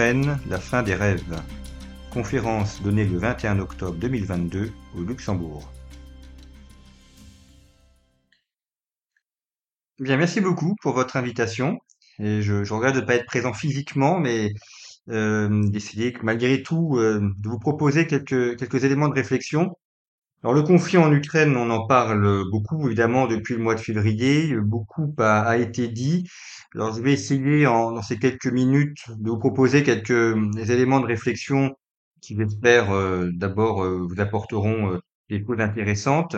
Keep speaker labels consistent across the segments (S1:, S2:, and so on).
S1: La fin des rêves. Conférence donnée le 21 octobre 2022 au Luxembourg. Bien, merci beaucoup pour votre invitation. Je, regrette de ne pas être présent physiquement, mais euh, d'essayer malgré tout euh, de vous proposer quelques éléments de réflexion. Alors le conflit en Ukraine, on en parle beaucoup évidemment depuis le mois de février, beaucoup a, été dit. Alors je vais essayer en, dans ces quelques minutes de vous proposer quelques euh, éléments de réflexion qui j'espère euh, d'abord euh, vous apporteront des choses intéressantes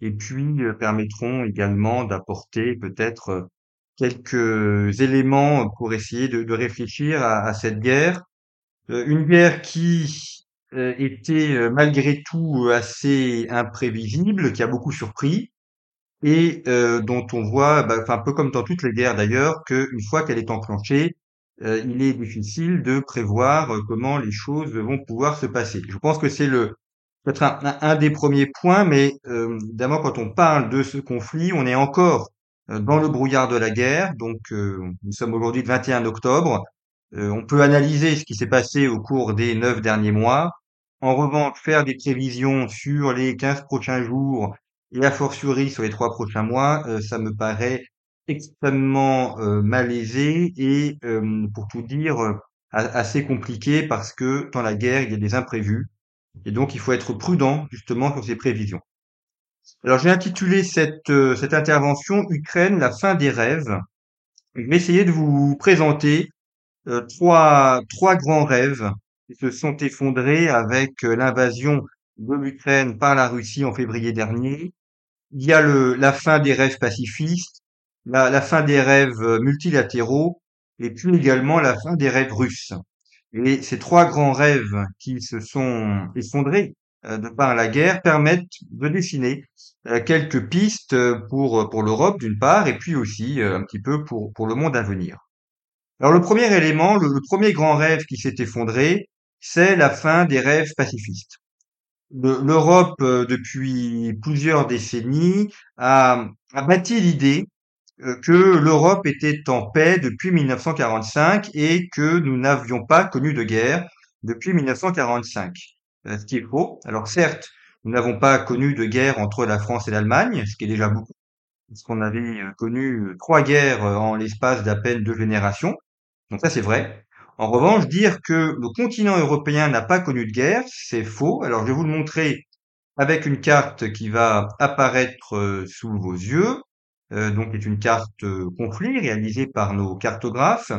S1: et puis permettront également d'apporter peut-être quelques éléments pour essayer de, réfléchir à, cette guerre. une guerre qui était malgré tout assez imprévisible, qui a beaucoup surpris et euh, dont on voit, bah, un peu comme dans toutes les guerres d'ailleurs, qu'une fois qu'elle est enclenchée, euh, il est difficile de prévoir euh, comment les choses vont pouvoir se passer. Je pense que c'est le peut-être un, un, des premiers points, mais euh, évidemment quand on parle de ce conflit, on est encore dans le brouillard de la guerre. Donc nous sommes aujourd'hui le 21 octobre. on peut analyser ce qui s'est passé au cours des neuf derniers mois. En revanche, faire des prévisions sur les 15 prochains jours et a fortiori sur les trois prochains mois, euh, ça me paraît extrêmement euh, malaisé et, euh, pour tout dire, assez compliqué parce que dans la guerre, il y a des imprévus et donc il faut être prudent justement sur ces prévisions. Alors j'ai intitulé cette, cette intervention Ukraine, la fin des rêves. Je vais essayer de vous présenter trois, trois grands rêves qui se sont effondrés avec l'invasion de l'Ukraine par la Russie en février dernier il y a le, la fin des rêves pacifistes, la, la, fin des rêves euh, multilatéraux, et puis également la fin des rêves russes. Et ces trois grands rêves qui se sont effondrés euh, de par la guerre permettent de dessiner euh, quelques pistes pour, pour l'Europe d'une part, et puis aussi un petit peu pour, pour le monde à venir. Alors le premier élément, le premier grand rêve qui s'est effondré, c'est la fin des rêves pacifistes l'Europe, euh, depuis plusieurs décennies, a, a bâti l'idée euh, que l'Europe était en paix depuis 1945 et que nous n'avions pas connu de guerre depuis 1945. Euh, ce qui est faux. Alors certes, nous n'avons pas connu de guerre entre la France et l'Allemagne, ce qui est déjà beaucoup, parce qu'on avait connu trois guerres en l'espace d'à peine deux générations. Donc ça c'est vrai. En revanche, dire que le continent européen n'a pas connu de guerre, c'est faux. Alors, je vais vous le montrer avec une carte qui va apparaître euh, sous vos yeux. Euh, donc, c'est une carte euh, conflit réalisée par nos cartographes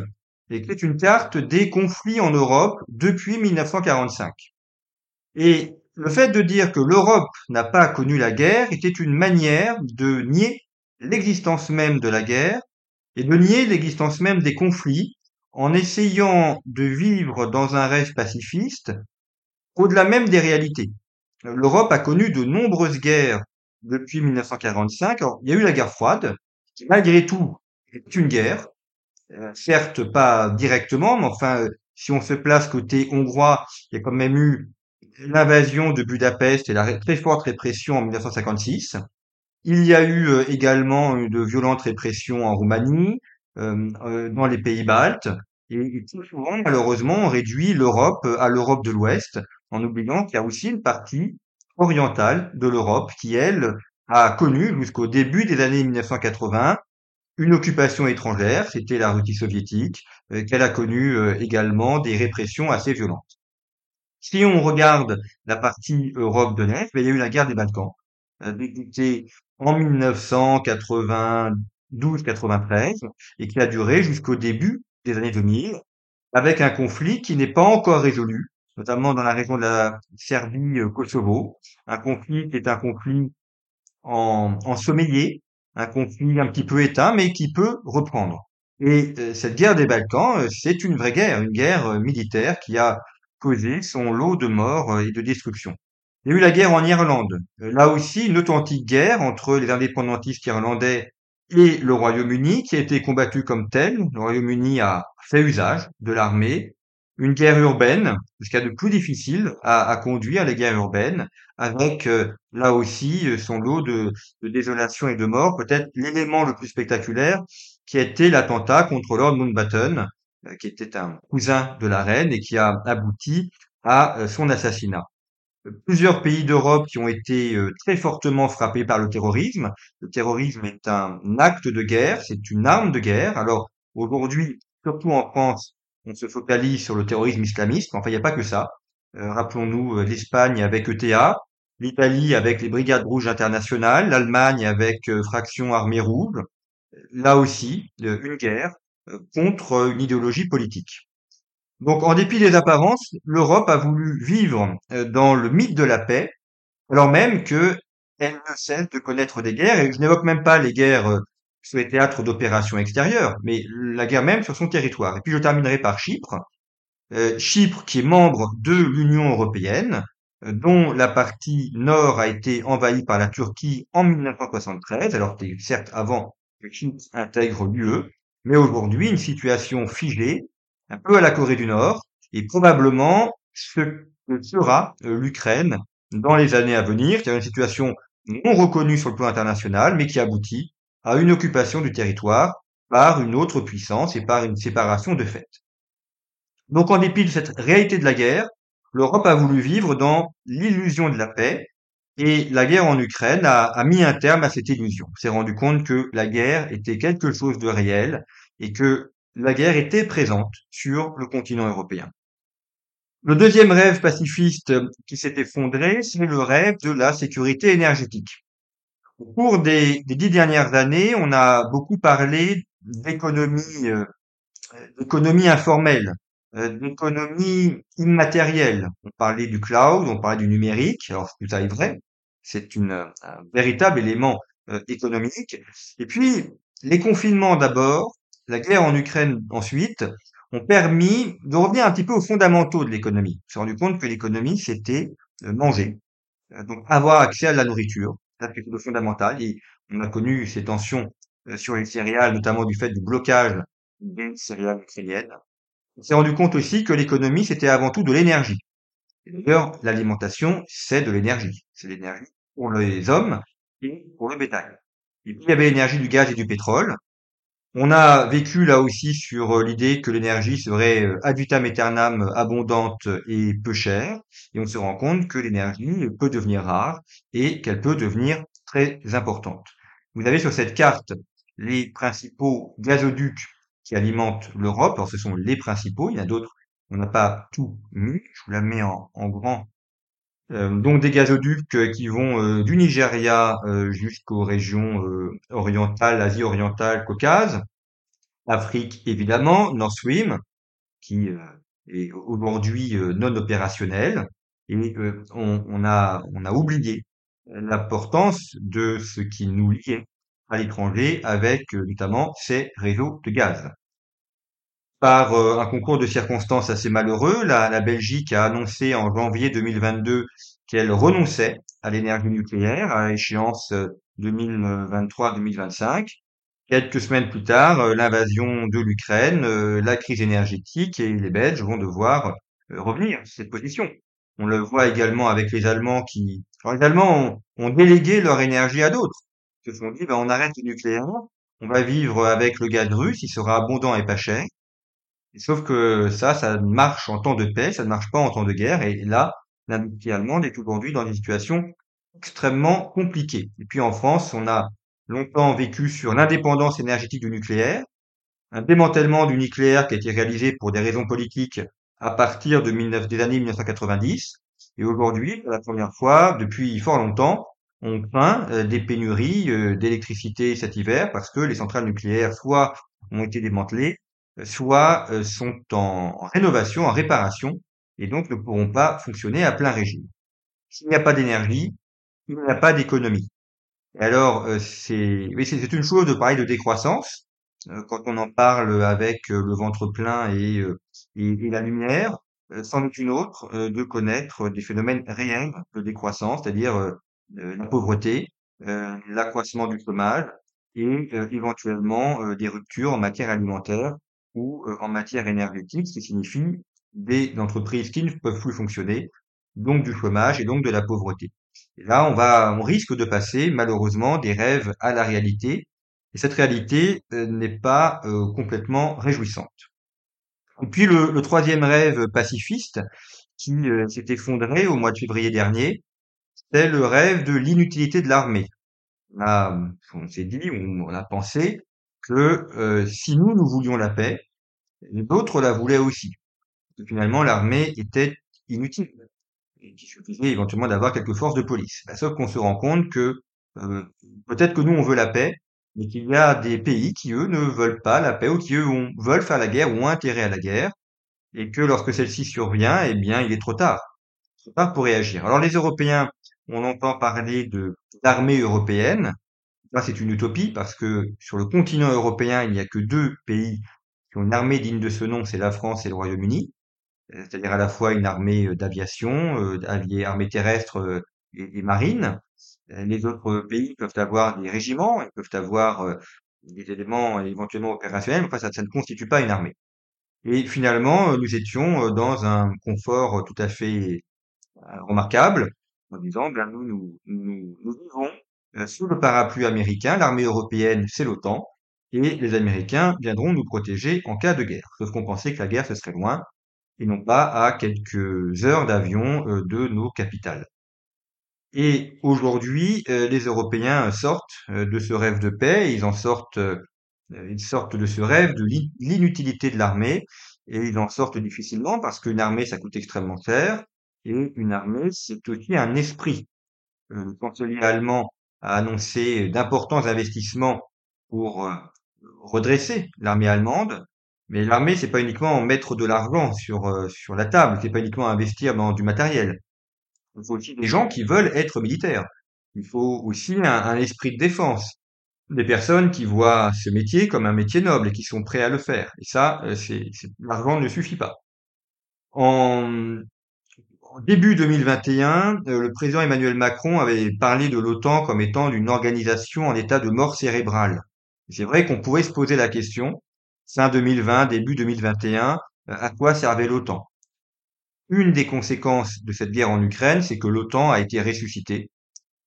S1: et qui est une carte des conflits en Europe depuis 1945. Et le fait de dire que l'Europe n'a pas connu la guerre était une manière de nier l'existence même de la guerre et de nier l'existence même des conflits en essayant de vivre dans un rêve pacifiste, au-delà même des réalités. L'Europe a connu de nombreuses guerres depuis 1945. il y a eu la guerre froide, qui malgré tout est une guerre, euh, certes pas directement, mais enfin, si on se place côté hongrois, il y a quand même eu l'invasion de Budapest et la très forte répression en 1956. Il y a eu euh, également de violentes répressions en Roumanie, euh, dans les pays baltes. Et, souvent, malheureusement, on réduit l'Europe euh, à l'Europe de l'Ouest, en oubliant qu'il y a aussi une partie orientale de l'Europe qui, elle, a connu jusqu'au début des années 1980 une occupation étrangère, c'était la Russie soviétique, euh, qu'elle a connu euh, également des répressions assez violentes. Si on regarde la partie Europe de l'Est, ben, il y a eu la guerre des Balkans, débutée en 1992-93 et qui a duré jusqu'au début des années 2000, avec un conflit qui n'est pas encore résolu notamment dans la région de la Serbie-Kosovo. Un conflit qui est un conflit en, en sommeillé, un conflit un petit peu éteint, mais qui peut reprendre. Et euh, cette guerre des Balkans, euh, c'est une vraie guerre, une guerre euh, militaire qui a causé son lot de morts et de destruction. Il y a eu la guerre en Irlande. Là aussi, une authentique guerre entre les indépendantistes irlandais et le Royaume-Uni qui a été combattue comme telle. Le Royaume-Uni a fait usage de l'armée. Une guerre urbaine, ce de plus difficile à, à conduire, les guerres urbaines, avec là aussi son lot de, désolation et de morts. Peut-être l'élément le plus spectaculaire, qui a été l'attentat contre Lord Mountbatten, euh, qui était un cousin de la reine et qui a abouti à euh, son assassinat. Plusieurs pays d'Europe qui ont été euh, très fortement frappés par le terrorisme. Le terrorisme est un acte de guerre, c'est une arme de guerre. Alors aujourd'hui, surtout en France, on se focalise sur le terrorisme islamiste. Enfin, il n'y a pas que ça. Rappelons-nous l'Espagne avec ETA, l'Italie avec les Brigades Rouges internationales, l'Allemagne avec Fraction Armée Rouge, là aussi une guerre euh, contre une idéologie politique. Donc en dépit des apparences, l'Europe a voulu vivre euh, dans le mythe de la paix, alors même que elle ne cesse de connaître des guerres, et je n'évoque même pas les guerres euh, sur les théâtres d'opérations extérieures, mais la guerre même sur son territoire. Et puis je terminerai par Chypre. Chypre qui est membre de l'Union européenne, dont la partie nord a été envahie par la Turquie en 1973, alors certes avant Chine intègre l'UE, mais aujourd'hui une situation figée, un peu à la Corée du Nord, et probablement ce que sera euh, l'Ukraine dans les années à venir, c'est une situation non reconnue sur le plan international, mais qui aboutit à une occupation du territoire par une autre puissance et par une séparation de fait. Donc en dépit de cette réalité de la guerre, l'Europe a voulu vivre dans l'illusion de la paix, et la guerre en Ukraine a, mis un terme à cette illusion. On s'est rendu compte que la guerre était quelque chose de réel et que la guerre était présente sur le continent européen. Le deuxième rêve pacifiste qui s'est effondré, c'est le rêve de la sécurité énergétique. Au cours des, dix dernières années, on a beaucoup parlé d'économie, euh, d'économie informelle, euh, d'économie immatérielle. On parlait du cloud, on parlait du numérique, alors tout ça est vrai, c'est une, un véritable élément euh, économique. Et puis, les confinements d'abord, la guerre en Ukraine ensuite, ont permis de revenir un petit peu aux fondamentaux de l'économie. On s'est rendu compte que l'économie, c'était euh, manger, euh, donc avoir accès à la nourriture, c'est quelque chose de fondamental. Et on a connu ces tensions sur les céréales, notamment du fait du blocage des céréales ukrainiennes. On s'est rendu compte aussi que l'économie, c'était avant tout de l'énergie. D'ailleurs, l'alimentation, c'est de l'énergie. C'est l'énergie pour les hommes et pour le bétail. Il y avait l'énergie du gaz et du pétrole. On a vécu là aussi sur euh, l'idée que l'énergie serait euh, ad vitam aeternam abondante et peu chère. Et on se rend compte que l'énergie peut devenir rare et qu'elle peut devenir très importante. Vous avez sur cette carte les principaux gazoducs qui alimentent l'Europe. Alors ce sont les principaux, il y en a d'autres, on n'a pas tout mis. Je vous la mets en, grand euh, donc des gazoducs euh, qui vont euh, du Nigeria jusqu'aux régions orientales, Asie orientale, Caucase, Afrique évidemment, Nord Stream, qui est aujourd'hui non opérationnel, et on, on, a, on a oublié l'importance de ce qui nous liait à l'étranger avec notamment ces réseaux de gaz par euh, un concours de circonstances assez malheureux, la, Belgique a annoncé en janvier 2022 qu'elle renonçait à l'énergie nucléaire à échéance 2023-2025. Euh, Quelques semaines plus tard, euh, l'invasion de l'Ukraine, la crise énergétique et les Belges vont devoir revenir sur cette position. On le voit également avec les Allemands qui, les Allemands ont, délégué leur énergie à d'autres. Ils se sont dit, ben, on arrête le nucléaire, on va vivre avec le gaz russe, il sera abondant et pas cher. Sauf que ça, ça marche en temps de paix, ça ne marche pas en temps de guerre. Et là, l'industrie allemande est aujourd'hui dans une situation extrêmement compliquée. Et puis en France, on a longtemps vécu sur l'indépendance énergétique du nucléaire, un démantèlement du nucléaire qui a été réalisé pour des raisons politiques à partir de des années 1990. Et aujourd'hui, pour la première fois, depuis fort longtemps, on craint euh, des pénuries euh, d'électricité cet hiver parce que les centrales nucléaires soit ont été démantelées, soit euh, sont en, rénovation, en réparation, et donc ne pourront pas fonctionner à plein régime. S'il n'y a pas d'énergie, il n'y a pas d'économie. Alors, euh, c'est c'est une chose de parler de décroissance euh, quand on en parle avec euh, le ventre plein et, et, et la lumière. c'en est une autre de connaître des phénomènes réels de décroissance, c'est-à-dire la pauvreté, l'accroissement du chômage et éventuellement des ruptures en matière alimentaire ou en matière énergétique, ce qui signifie des entreprises qui ne peuvent plus fonctionner, donc du chômage et donc de la pauvreté. Et là, on va, on risque de passer malheureusement des rêves à la réalité, et cette réalité euh, n'est pas euh, complètement réjouissante. Et puis le, troisième rêve pacifiste qui euh, s'est effondré au mois de février dernier, c'est le rêve de l'inutilité de l'armée. On s'est dit, on, a pensé que si nous, nous voulions la paix, d'autres la voulaient aussi. Finalement, l'armée était inutile suffisait éventuellement d'avoir quelques forces de police. Bah, sauf qu'on se rend compte que euh, peut-être que nous on veut la paix, mais qu'il y a des pays qui eux ne veulent pas la paix ou qui eux veulent faire la guerre ou ont intérêt à la guerre, et que lorsque celle-ci survient, eh bien il est trop tard, trop tard pour réagir. Alors les Européens, on entend parler de d'armée européenne. Ça c'est une utopie parce que sur le continent européen il n'y a que deux pays qui ont une armée digne de ce nom, c'est la France et le Royaume-Uni. Euh, c'est-à-dire à la fois une armée euh, d'aviation, euh, armée terrestre et, marine. Les autres pays peuvent avoir des régiments, ils peuvent avoir des éléments éventuellement opérationnels, mais enfin, ça, ça, ne constitue pas une armée. Et finalement, nous étions dans un confort tout à fait remarquable, en disant, bien nous, nous, nous, nous vivons sous le parapluie américain, l'armée européenne, c'est l'OTAN, et les Américains viendront nous protéger en cas de guerre. Sauf qu'on pensait que la guerre, ce serait loin, et non pas à quelques heures d'avion euh, de nos capitales. Et aujourd'hui, euh, les Européens sortent euh, de ce rêve de paix, ils en sortent, ils sortent de ce rêve de l'inutilité de l'armée, et ils en sortent difficilement parce qu'une armée, ça coûte extrêmement cher, et une armée, c'est aussi un esprit. Le chancelier allemand a annoncé d'importants investissements pour redresser l'armée allemande, mais l'armée, c'est pas uniquement mettre de l'argent sur, euh, sur la table, c'est pas uniquement investir dans du matériel. Il faut aussi des gens qui veulent être militaires. Il faut aussi un, esprit de défense. Des personnes qui voient ce métier comme un métier noble et qui sont prêts à le faire. Et ça, euh, c'est, l'argent ne suffit pas. En, en début 2021, euh, le président Emmanuel Macron avait parlé de l'OTAN comme étant d'une organisation en état de mort cérébrale. C'est vrai qu'on pourrait se poser la question, fin 2020, début 2021, euh, à quoi servait l'OTAN? Une des conséquences de cette guerre en Ukraine, c'est que l'OTAN a été ressuscitée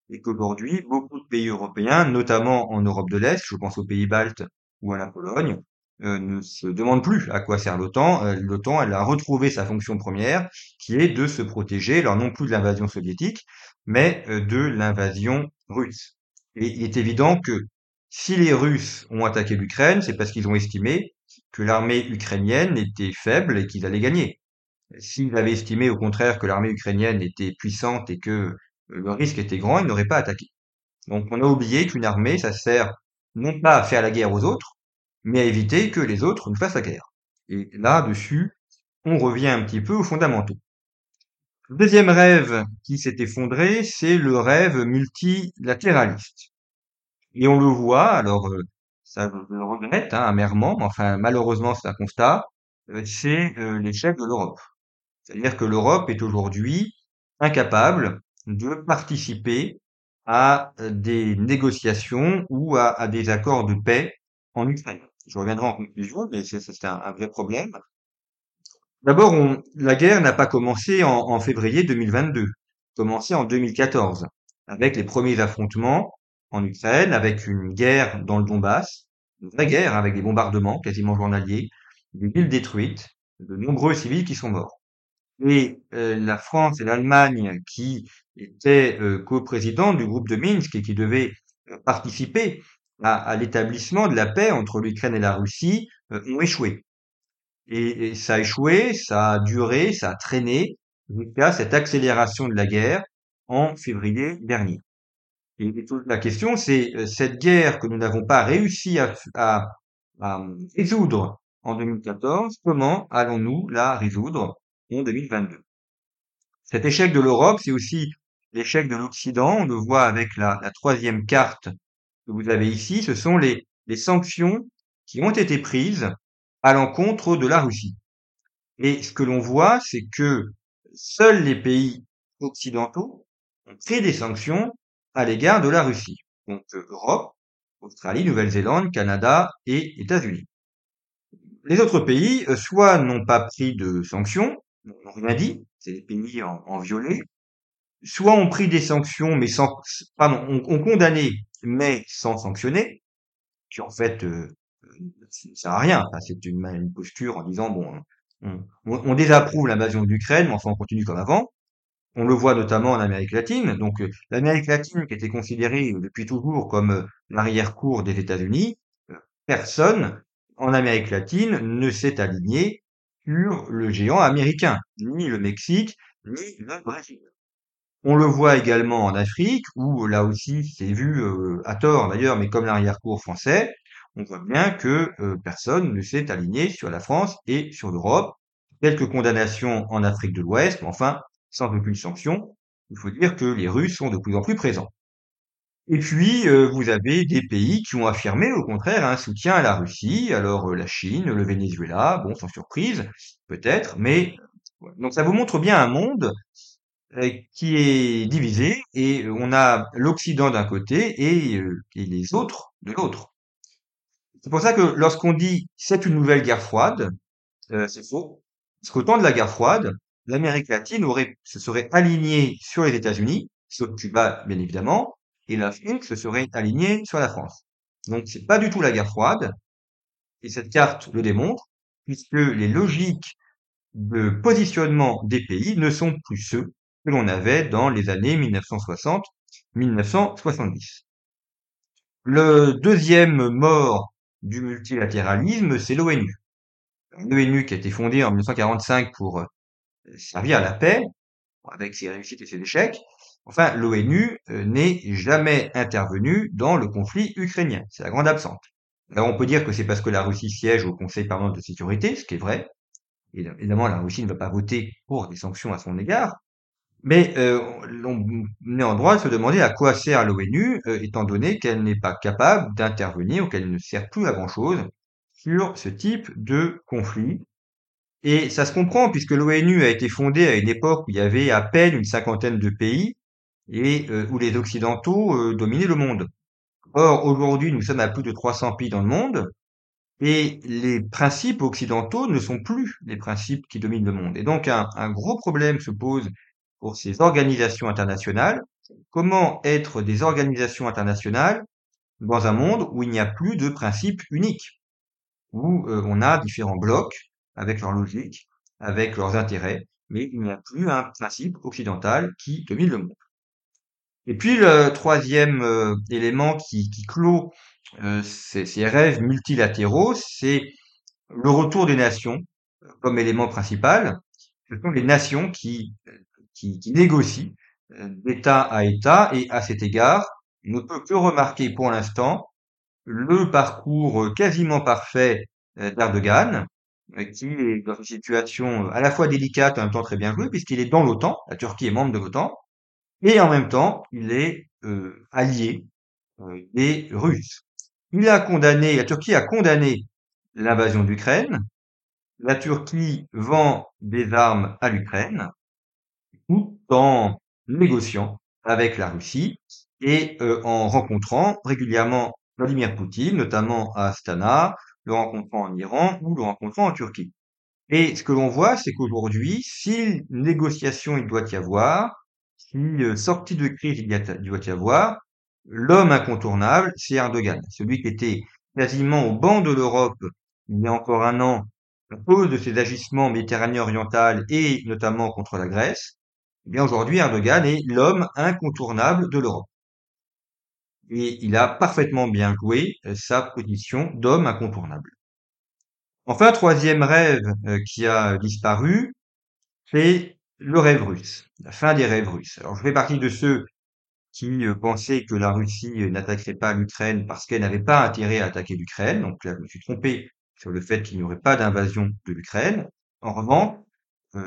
S1: et qu'aujourd'hui, beaucoup de pays européens, notamment en Europe de l'Est, je pense aux pays baltes ou à la Pologne, euh, ne se demandent plus à quoi sert l'OTAN. Euh, L'OTAN, elle a retrouvé sa fonction première, qui est de se protéger, alors non plus de l'invasion soviétique, mais de l'invasion russe. Et il est évident que si les Russes ont attaqué l'Ukraine, c'est parce qu'ils ont estimé que l'armée ukrainienne était faible et qu'ils allaient gagner. S'ils avaient estimé au contraire que l'armée ukrainienne était puissante et que le risque était grand, ils n'auraient pas attaqué. Donc on a oublié qu'une armée, ça sert non pas à faire la guerre aux autres, mais à éviter que les autres ne fassent la guerre. Et là-dessus, on revient un petit peu aux fondamentaux. Le deuxième rêve qui s'est effondré, c'est le rêve multilatéraliste. Et on le voit, alors euh, ça je le regrette hein, amèrement, mais enfin malheureusement c'est un constat, euh, c'est euh, l'échec de l'Europe. C'est-à-dire que l'Europe est aujourd'hui incapable de participer à des négociations ou à, des accords de paix en Ukraine. Je reviendrai en conclusion, mais c'est un, un, vrai problème. D'abord, la guerre n'a pas commencé en, en février 2022, commencé en 2014, avec les premiers affrontements en Ukraine, avec une guerre dans le Donbass, une vraie guerre avec des bombardements quasiment journaliers, des villes détruites, de nombreux civils qui sont morts. Et euh, la France et l'Allemagne, qui étaient euh, co-présidents du groupe de Minsk et qui devaient euh, participer à, l'établissement de la paix entre l'Ukraine et la Russie, ont échoué. Et, ça a échoué, ça a duré, ça a traîné jusqu'à cette accélération de la guerre en février dernier. Et, la question, c'est euh, cette guerre que nous n'avons pas réussi à, à, résoudre en 2014, comment allons-nous la résoudre en 2022. Cet échec de l'Europe, c'est aussi l'échec de l'Occident. On le voit avec la, troisième carte que vous avez ici. Ce sont les, les sanctions qui ont été prises à l'encontre de la Russie. Et ce que l'on voit, c'est que seuls les pays occidentaux ont pris des sanctions à l'égard de la Russie. Donc Europe, Australie, Nouvelle-Zélande, Canada et États-Unis. Les autres pays, euh, soit n'ont pas pris de sanctions, n'ont rien dit, c'est les pays en, violet, soit ont pris des sanctions, mais sans, pardon, ont, condamné, mais sans sanctionner, qui en fait, euh, ça ne sert à rien. C'est une, une, posture en disant, bon, on, on désapprouve l'invasion d'Ukraine, mais enfin on continue comme avant. On le voit notamment en Amérique latine. Donc euh, l'Amérique latine, qui était considérée depuis toujours comme euh, l'arrière-cour des États-Unis, euh, personne en Amérique latine ne s'est aligné sur le géant américain, ni le Mexique, ni le Brésil. On le voit également en Afrique, où là aussi c'est vu à tort d'ailleurs, mais comme l'arrière-cour français, on voit bien que personne ne s'est aligné sur la France et sur l'Europe. Quelques condamnations en Afrique de l'Ouest, mais enfin, sans aucune sanction, il faut dire que les Russes sont de plus en plus présents. Et puis, euh, vous avez des pays qui ont affirmé, au contraire, un soutien à la Russie. Alors, euh, la Chine, le Venezuela, bon, sans surprise, peut-être, mais donc ça vous montre bien un monde euh, qui est divisé et on a l'Occident d'un côté et, et, les autres de l'autre. C'est pour ça que lorsqu'on dit c'est une nouvelle guerre froide, c'est faux. Parce qu'au temps de la guerre froide, l'Amérique latine se serait alignée sur les États-Unis, sur Cuba bien évidemment, et l'Afrique se serait alignée sur la France. Donc c'est pas du tout la guerre froide, et cette carte le démontre, puisque les logiques de positionnement des pays ne sont plus ceux que l'on avait dans les années 1960-1970. Le deuxième mort du multilatéralisme, c'est l'ONU. L'ONU qui a été fondée en 1945 pour servir à la paix, avec ses réussites et ses échecs. Enfin, l'ONU euh, n'est jamais intervenue dans le conflit ukrainien. C'est la grande absente. Alors on peut dire que c'est parce que la Russie siège au Conseil permanent de sécurité, ce qui est vrai. Évidemment, la Russie ne va pas voter pour des sanctions à son égard. Mais euh, on est en droit de se demander à quoi sert l'ONU, euh, étant donné qu'elle n'est pas capable d'intervenir ou qu'elle ne sert plus à grand-chose sur ce type de conflit et ça se comprend puisque l'ONU a été fondée à une époque où il y avait à peine une cinquantaine de pays et euh, où les Occidentaux euh, dominaient le monde. Or, aujourd'hui, nous sommes à plus de 300 pays dans le monde et les principes occidentaux ne sont plus les principes qui dominent le monde. Et donc, un, gros problème se pose pour ces organisations internationales. Comment être des organisations internationales dans un monde où il n'y a plus de principes uniques, où euh, on a différents blocs avec leur logique, avec leurs intérêts, mais il n'y a plus un principe occidental qui domine le monde. Et puis le troisième euh, élément qui, clôt euh, ces, rêves multilatéraux, c'est le retour des nations euh, comme élément principal. Ce sont les nations qui, négocient d'État à État, et à cet égard, on ne peut que remarquer pour l'instant le parcours quasiment parfait d'Erdogan, qui est dans une situation euh, à la fois délicate et en même temps très bien jouée, puisqu'il est dans l'OTAN, la Turquie est membre de l'OTAN, et en même temps, il est euh, allié euh, des Russes. Il a condamné, la Turquie a condamné l'invasion d'Ukraine, la Turquie vend des armes à l'Ukraine, tout en négociant avec la Russie et en rencontrant régulièrement Vladimir Poutine, notamment à Astana, le rencontrant en Iran ou le rencontrant en Turquie. Et ce que l'on voit, c'est qu'aujourd'hui, si négociation il doit y avoir, si euh, sortie de crise il, doit y avoir, l'homme incontournable, c'est Erdogan, celui qui était quasiment au banc de l'Europe il y a encore un an à cause de ses agissements méditerranéens oriental et notamment contre la Grèce. Eh bien aujourd'hui, Erdogan est l'homme incontournable de l'Europe et il a parfaitement bien joué euh, sa position d'homme incontournable. Enfin, troisième rêve euh, qui a disparu, c'est le rêve russe, la fin des rêves russes. Alors je fais partie de ceux qui euh, pensaient que la Russie n'attaquerait pas l'Ukraine parce qu'elle n'avait pas intérêt à attaquer l'Ukraine. Donc là, je me suis trompé sur le fait qu'il n'y aurait pas d'invasion de l'Ukraine. En revanche, je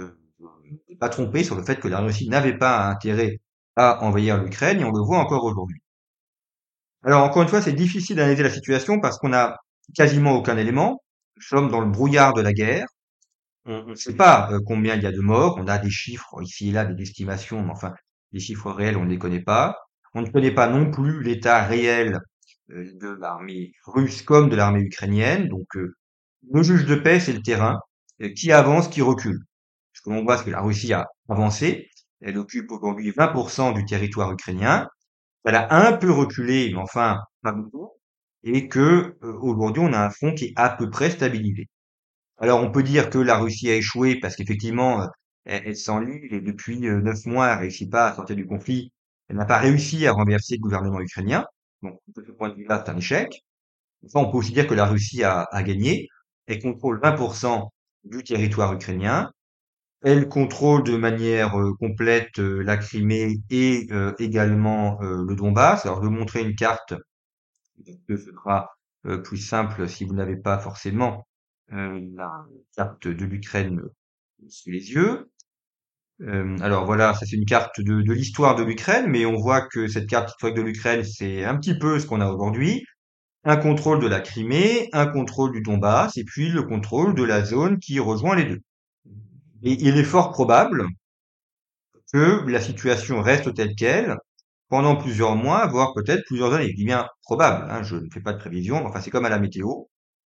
S1: pas trompé sur le fait que la Russie n'avait pas intérêt à envahir l'Ukraine et on le voit encore aujourd'hui. Alors encore une fois, c'est difficile d'analyser la situation parce qu'on n'a quasiment aucun élément. Nous sommes dans le brouillard de la guerre. On ne sait pas euh, combien il y a de morts. On a des chiffres ici et là, des estimations, mais enfin, les chiffres réels, on ne les connaît pas. On ne connaît pas non plus l'état réel euh, de l'armée russe comme de l'armée ukrainienne. Donc, euh, le juge de paix, c'est le terrain. Qui avance, qui recule. Parce que l'on voit que la Russie a avancé. Elle occupe aujourd'hui 20% du territoire ukrainien elle a un peu reculé, mais enfin pas beaucoup, et que euh, aujourd'hui on a un front qui est à peu près stabilisé. Alors on peut dire que la Russie a échoué parce qu'effectivement euh, elle, elle et depuis euh, neuf mois elle réussit pas à sortir du conflit. Elle n'a pas réussi à renverser le gouvernement ukrainien. Donc de ce point de vue-là, c'est un échec. Enfin, on peut aussi dire que la Russie a, a gagné. Elle contrôle 20% du territoire ukrainien. Elle contrôle de manière euh, complète euh, la Crimée et euh, également le Donbass. Alors, je vais montrer une carte, ce sera plus simple si vous n'avez pas forcément la carte de l'Ukraine sous les yeux. alors voilà, ça c'est une carte de l'histoire de l'Ukraine, mais on voit que cette carte historique de l'Ukraine, c'est un petit peu ce qu'on a aujourd'hui. Un contrôle de la Crimée, un contrôle du Donbass, et puis le contrôle de la zone qui rejoint les deux. Et il est fort probable que la situation reste telle qu'elle pendant plusieurs mois, voire peut-être plusieurs années. Je dis bien probable, hein, je ne fais pas de prévision, enfin c'est comme à la météo.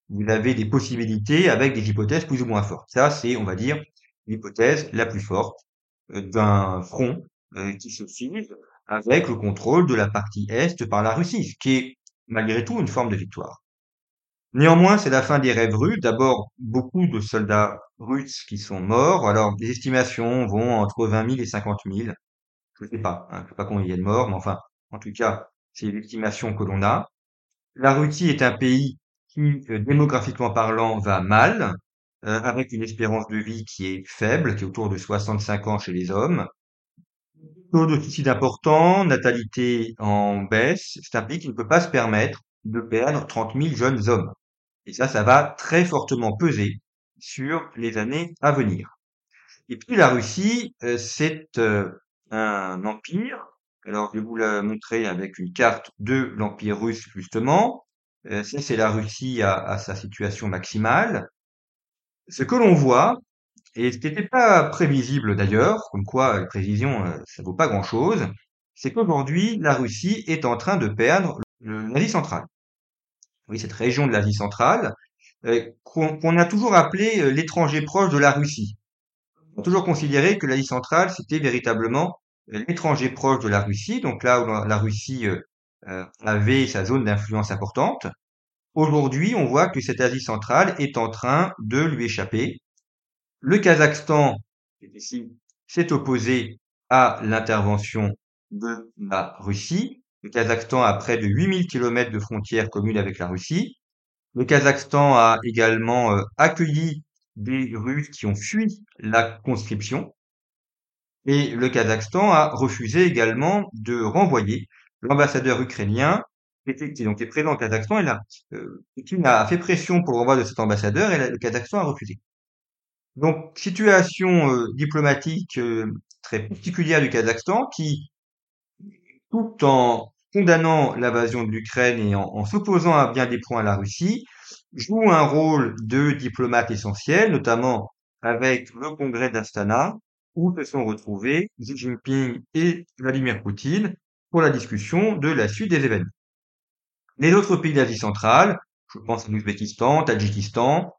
S1: Vous avez des possibilités avec des hypothèses plus ou moins fortes. Ça, c'est, on va dire, l'hypothèse la plus forte euh, d'un front euh, qui se fige avec le contrôle de la partie Est par la Russie, ce qui est malgré tout une forme de victoire. Néanmoins, c'est la fin des rêves russes. D'abord, beaucoup de soldats russes qui sont morts. Alors, les estimations vont entre 20 000 et 50 000. Je ne sais pas, hein, je ne sais pas combien il y a de morts, mais enfin, en tout cas, c'est l'estimation que l'on a. La Russie est un pays qui, euh, démographiquement parlant, va mal, euh, avec une espérance de vie qui est faible, qui est autour de 65 ans chez les hommes. Taux de suicide important, natalité en baisse. C'est un pays qui ne peut pas se permettre de perdre 30 000 jeunes hommes. Et ça, ça va très fortement peser sur les années à venir. Et puis la Russie, euh, c'est euh, un empire. Alors je vais vous la montrer avec une carte de l'empire russe justement. Euh, ça, c'est la Russie à, à, sa situation maximale. Ce que l'on voit, et ce qui n'était pas prévisible d'ailleurs, comme quoi la prévision, ça vaut pas grand-chose, c'est qu'aujourd'hui, la Russie est en train de perdre l'Asie centrale oui, cette région de l'Asie centrale, euh, qu'on a toujours appelé euh, l'étranger proche de la Russie. On a toujours considéré que l'Asie centrale, c'était véritablement euh, l'étranger proche de la Russie, donc là où la Russie avait sa zone d'influence importante. Aujourd'hui, on voit que cette Asie centrale est en train de lui échapper. Le Kazakhstan, s'est opposé à l'intervention de la Russie. Le Kazakhstan a près de 8000 km de frontières communes avec la Russie. Le Kazakhstan a également euh, accueilli des Russes qui ont fui la conscription. Et le Kazakhstan a refusé également de renvoyer l'ambassadeur ukrainien qui était, donc, est présent au Kazakhstan. Et là, euh, a fait pression pour le renvoi de cet ambassadeur et le Kazakhstan a refusé. Donc, situation euh, diplomatique très particulière du Kazakhstan qui, tout en condamnant l'invasion de l'Ukraine et en, s'opposant à bien des points à la Russie, joue un rôle de diplomate essentiel, notamment avec le congrès d'Astana, où se sont retrouvés Xi Jinping et Vladimir Poutine pour la discussion de la suite des événements. Les autres pays d'Asie centrale, je pense à l'Ouzbékistan, Tadjikistan,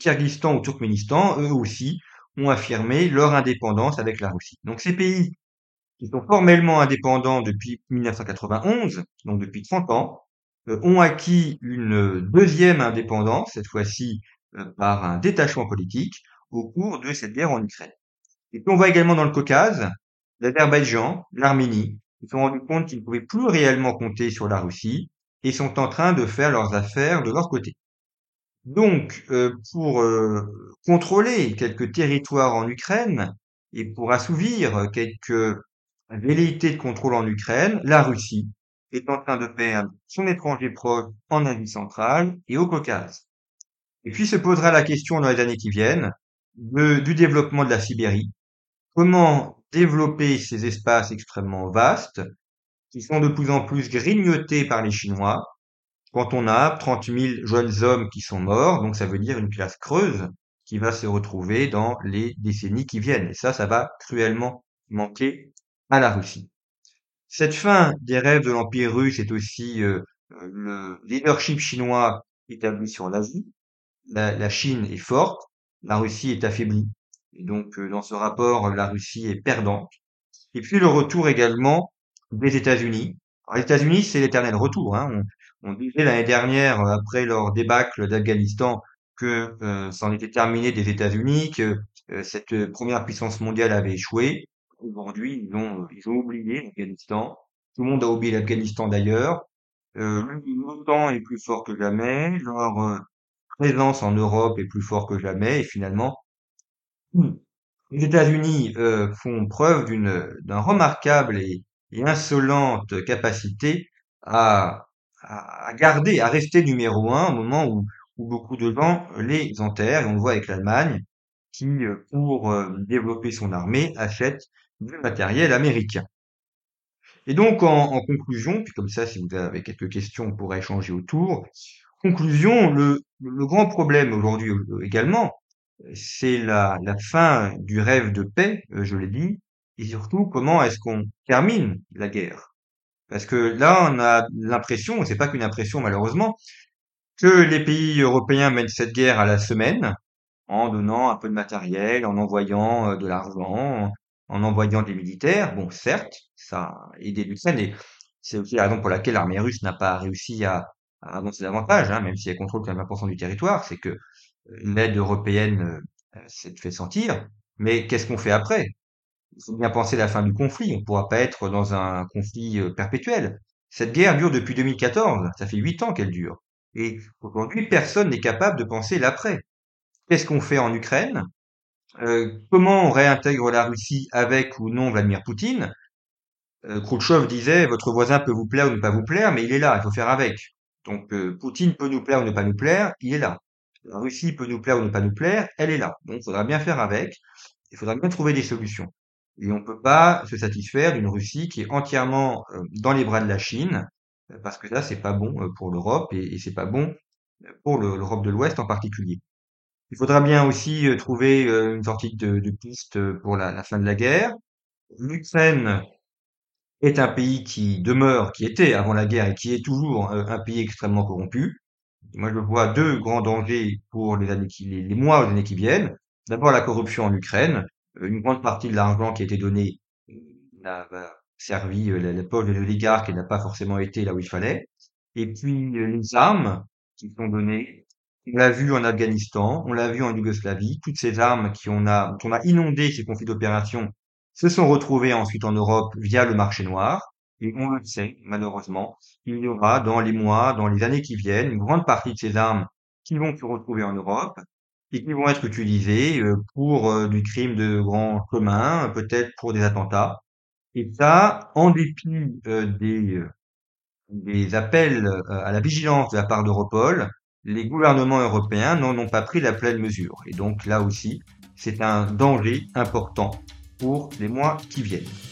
S1: Kyrgyzstan ou Turkménistan, eux aussi ont affirmé leur indépendance avec la Russie. Donc ces pays qui sont formellement indépendants depuis 1991, donc depuis 30 ans, euh, ont acquis une deuxième indépendance, cette fois-ci euh, par un détachement politique, au cours de cette guerre en Ukraine. Et puis on voit également dans le Caucase, l'Azerbaïdjan, l'Arménie, ils se sont rendus compte qu'ils ne pouvaient plus réellement compter sur la Russie et sont en train de faire leurs affaires de leur côté. Donc, euh, pour contrôler quelques territoires en Ukraine et pour assouvir quelques velléité de contrôle en Ukraine, la Russie est en train de perdre son étranger proche en Asie centrale et au Caucase. Et puis se posera la question dans les années qui viennent du développement de la Sibérie. Comment développer ces espaces extrêmement vastes qui sont de plus en plus grignotés par les Chinois quand on a 30 000 jeunes hommes qui sont morts, donc ça veut dire une classe creuse qui va se retrouver dans les décennies qui viennent. Et ça, ça va cruellement manquer à la Russie. Cette fin des rêves de l'Empire russe est aussi euh, le leadership chinois établi sur l'Asie. La, la, Chine est forte, la Russie est affaiblie. Et donc, euh, dans ce rapport, la Russie est perdante. Et puis le retour également des États-Unis. les États-Unis, c'est l'éternel retour. Hein. On, on disait l'année dernière, après leur débâcle d'Afghanistan, que euh, c'en était terminé des États-Unis, que euh, cette première puissance mondiale avait échoué. Aujourd'hui, ils ont, ils ont oublié l'Afghanistan. Tout le monde a oublié l'Afghanistan d'ailleurs. Euh, L'OTAN est plus fort que jamais. Leur euh, présence en Europe est plus fort que jamais. Et finalement, hmm, les États-Unis euh, font preuve d'une d'un remarquable et, insolente capacité à, garder, à rester numéro un au moment où, où beaucoup de gens les enterrent. Et on le voit avec l'Allemagne qui, euh, pour euh, développer son armée, achète du matériel américain. Et donc, en, conclusion, puis comme ça, si vous avez quelques questions, on pourra échanger autour. Conclusion, le, grand problème aujourd'hui également, c'est la, la, fin du rêve de paix, euh, je l'ai dit, et surtout comment est-ce qu'on termine la guerre? Parce que là, on a l'impression, c'est pas qu'une impression malheureusement, que les pays européens mènent cette guerre à la semaine, en donnant un peu de matériel, en envoyant euh, de l'argent, en envoyant des militaires. Bon, certes, ça a aidé l'Ukraine et c'est aussi la raison pour laquelle l'armée russe n'a pas réussi à, avancer davantage, hein, même si elle contrôle quand même 20% du territoire, c'est que euh, l'aide européenne euh, s'est fait sentir. Mais qu'est-ce qu'on fait après? Il faut bien penser la fin du conflit. On ne pourra pas être dans un conflit perpétuel. Cette guerre dure depuis 2014. Ça fait huit ans qu'elle dure. Et aujourd'hui, personne n'est capable de penser l'après. Qu'est-ce qu'on fait en Ukraine? euh, Comment on réintègre la Russie avec ou non Vladimir Poutine? Euh, Khrouchtchev disait votre voisin peut vous plaire ou ne pas vous plaire, mais il est là, il faut faire avec. Donc euh, Poutine peut nous plaire ou ne pas nous plaire, il est là. La Russie peut nous plaire ou ne pas nous plaire, elle est là. Donc il faudra bien faire avec, il faudra bien trouver des solutions. Et on ne peut pas se satisfaire d'une Russie qui est entièrement euh, dans les bras de la Chine, euh, parce que ça c'est pas bon euh, pour l'Europe et, et c'est pas bon pour l'Europe de l'Ouest en particulier. Il faudra bien aussi trouver une sortie de, de piste pour la, la, fin de la guerre. L'Ukraine est un pays qui demeure, qui était avant la guerre et qui est toujours un pays extrêmement corrompu. Moi, je vois deux grands dangers pour les années qui, les, mois ou les années qui viennent. D'abord, la corruption en Ukraine. Une grande partie de l'argent qui a été donné n'a servi la, la poche des oligarques et n'a pas forcément été là où il fallait. Et puis, les armes qui sont données on l'a vu en Afghanistan, on l'a vu en Yougoslavie, toutes ces armes qui on a, dont on a inondé ces conflits d'opération se sont retrouvées ensuite en Europe via le marché noir. Et on le sait, malheureusement, il y aura dans les mois, dans les années qui viennent, une grande partie de ces armes qui vont se retrouver en Europe et qui vont être utilisées euh, pour euh, du crime de grand commun, peut-être pour des attentats. Et ça, en dépit euh, des appels à la vigilance de la part d'Europol, les gouvernements européens n'en ont pas pris la pleine mesure. Et donc là aussi, c'est un danger important pour les mois qui viennent.